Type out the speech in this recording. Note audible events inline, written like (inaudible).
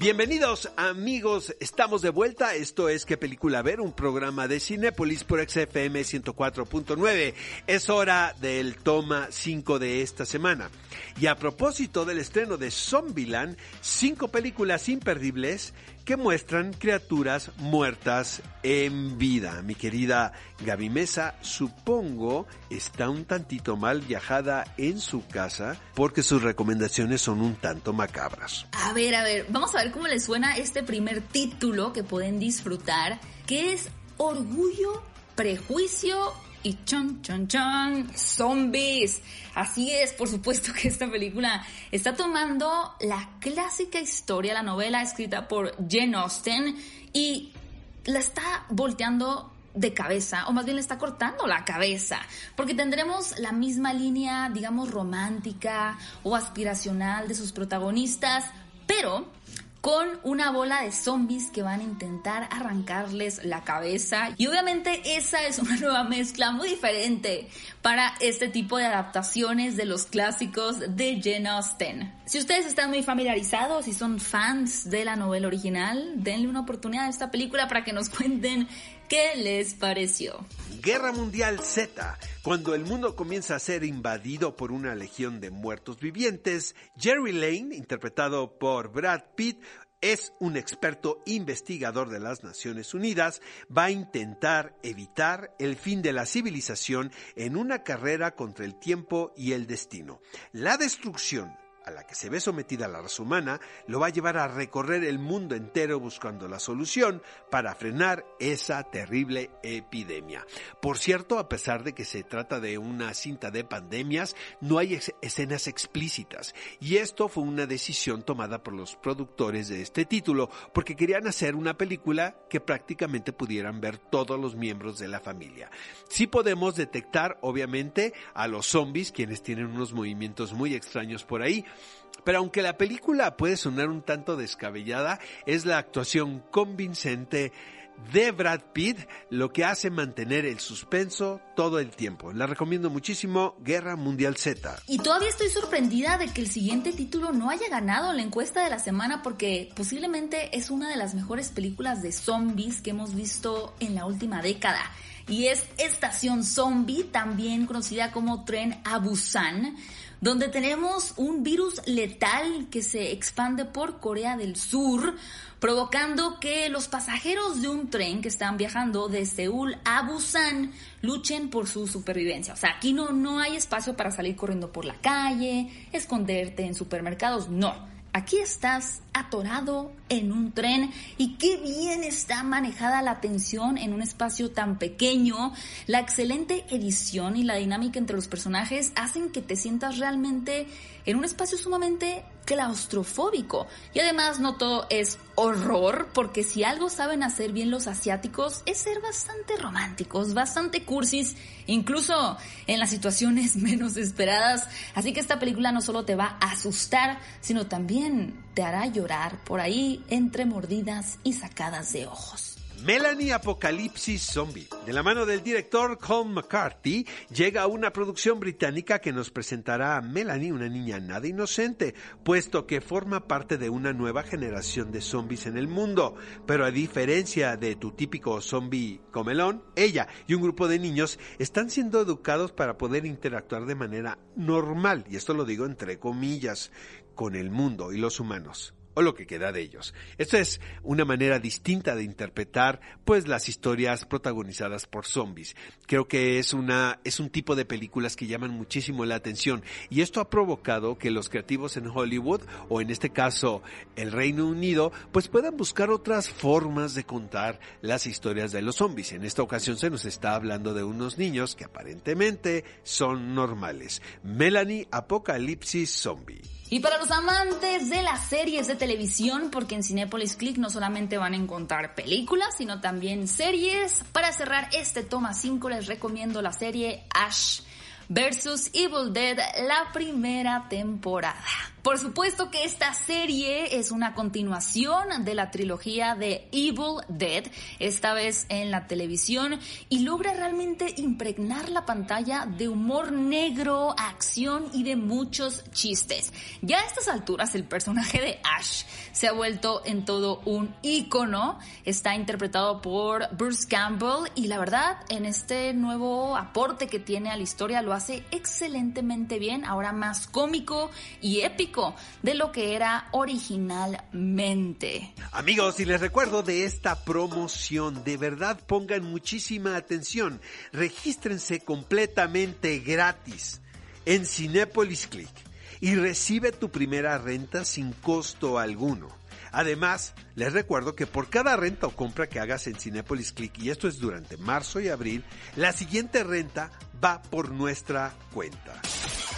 Bienvenidos amigos, estamos de vuelta. Esto es ¿Qué película ver? Un programa de Cinépolis por XFM 104.9. Es hora del toma 5 de esta semana. Y a propósito del estreno de Zombieland, cinco películas imperdibles que muestran criaturas muertas en vida. Mi querida Gaby Mesa, supongo está un tantito mal viajada en su casa porque sus recomendaciones son un tanto macabras. A ver, a ver, vamos a ver cómo les suena este primer título que pueden disfrutar, que es Orgullo, Prejuicio y chon, chon, chon, zombies. Así es, por supuesto que esta película está tomando la clásica historia, la novela escrita por Jane Austen y la está volteando de cabeza, o más bien le está cortando la cabeza, porque tendremos la misma línea, digamos, romántica o aspiracional de sus protagonistas, pero con una bola de zombies que van a intentar arrancarles la cabeza. Y obviamente esa es una nueva mezcla muy diferente para este tipo de adaptaciones de los clásicos de Jane Austen. Si ustedes están muy familiarizados y son fans de la novela original, denle una oportunidad a esta película para que nos cuenten qué les pareció. Guerra Mundial Z. Cuando el mundo comienza a ser invadido por una legión de muertos vivientes, Jerry Lane, interpretado por Brad Pitt, es un experto investigador de las Naciones Unidas, va a intentar evitar el fin de la civilización en una carrera contra el tiempo y el destino. La destrucción la que se ve sometida la raza humana lo va a llevar a recorrer el mundo entero buscando la solución para frenar esa terrible epidemia. Por cierto, a pesar de que se trata de una cinta de pandemias, no hay escenas explícitas y esto fue una decisión tomada por los productores de este título porque querían hacer una película que prácticamente pudieran ver todos los miembros de la familia. Sí podemos detectar obviamente a los zombies quienes tienen unos movimientos muy extraños por ahí, pero aunque la película puede sonar un tanto descabellada, es la actuación convincente de Brad Pitt lo que hace mantener el suspenso todo el tiempo. La recomiendo muchísimo, Guerra Mundial Z. Y todavía estoy sorprendida de que el siguiente título no haya ganado la encuesta de la semana porque posiblemente es una de las mejores películas de zombies que hemos visto en la última década. Y es Estación Zombie, también conocida como Tren a Busan donde tenemos un virus letal que se expande por Corea del Sur, provocando que los pasajeros de un tren que están viajando de Seúl a Busan luchen por su supervivencia. O sea, aquí no, no hay espacio para salir corriendo por la calle, esconderte en supermercados, no. Aquí estás atorado en un tren y qué bien está manejada la tensión en un espacio tan pequeño. La excelente edición y la dinámica entre los personajes hacen que te sientas realmente en un espacio sumamente claustrofóbico. Y además no todo es horror, porque si algo saben hacer bien los asiáticos es ser bastante románticos, bastante cursis, incluso en las situaciones (laughs) menos esperadas. Así que esta película no solo te va a asustar, sino también te hará llorar por ahí entre mordidas y sacadas de ojos. Melanie Apocalipsis Zombie. De la mano del director Colm McCarthy, llega una producción británica que nos presentará a Melanie, una niña nada inocente, puesto que forma parte de una nueva generación de zombies en el mundo. Pero a diferencia de tu típico zombie comelón, ella y un grupo de niños están siendo educados para poder interactuar de manera normal, y esto lo digo entre comillas, con el mundo y los humanos o lo que queda de ellos. Esta es una manera distinta de interpretar pues las historias protagonizadas por zombies. Creo que es una es un tipo de películas que llaman muchísimo la atención y esto ha provocado que los creativos en Hollywood o en este caso el Reino Unido pues puedan buscar otras formas de contar las historias de los zombies. En esta ocasión se nos está hablando de unos niños que aparentemente son normales. Melanie Apocalipsis Zombie. Y para los amantes de las series de televisión, porque en Cinepolis Click no solamente van a encontrar películas, sino también series. Para cerrar este toma 5 les recomiendo la serie Ash vs Evil Dead, la primera temporada. Por supuesto que esta serie es una continuación de la trilogía de Evil Dead, esta vez en la televisión, y logra realmente impregnar la pantalla de humor negro, acción y de muchos chistes. Ya a estas alturas el personaje de Ash se ha vuelto en todo un ícono, está interpretado por Bruce Campbell y la verdad en este nuevo aporte que tiene a la historia lo hace excelentemente bien, ahora más cómico y épico de lo que era originalmente. Amigos, y les recuerdo de esta promoción, de verdad pongan muchísima atención, regístrense completamente gratis en Cinepolis Click y recibe tu primera renta sin costo alguno. Además, les recuerdo que por cada renta o compra que hagas en Cinepolis Click, y esto es durante marzo y abril, la siguiente renta va por nuestra cuenta.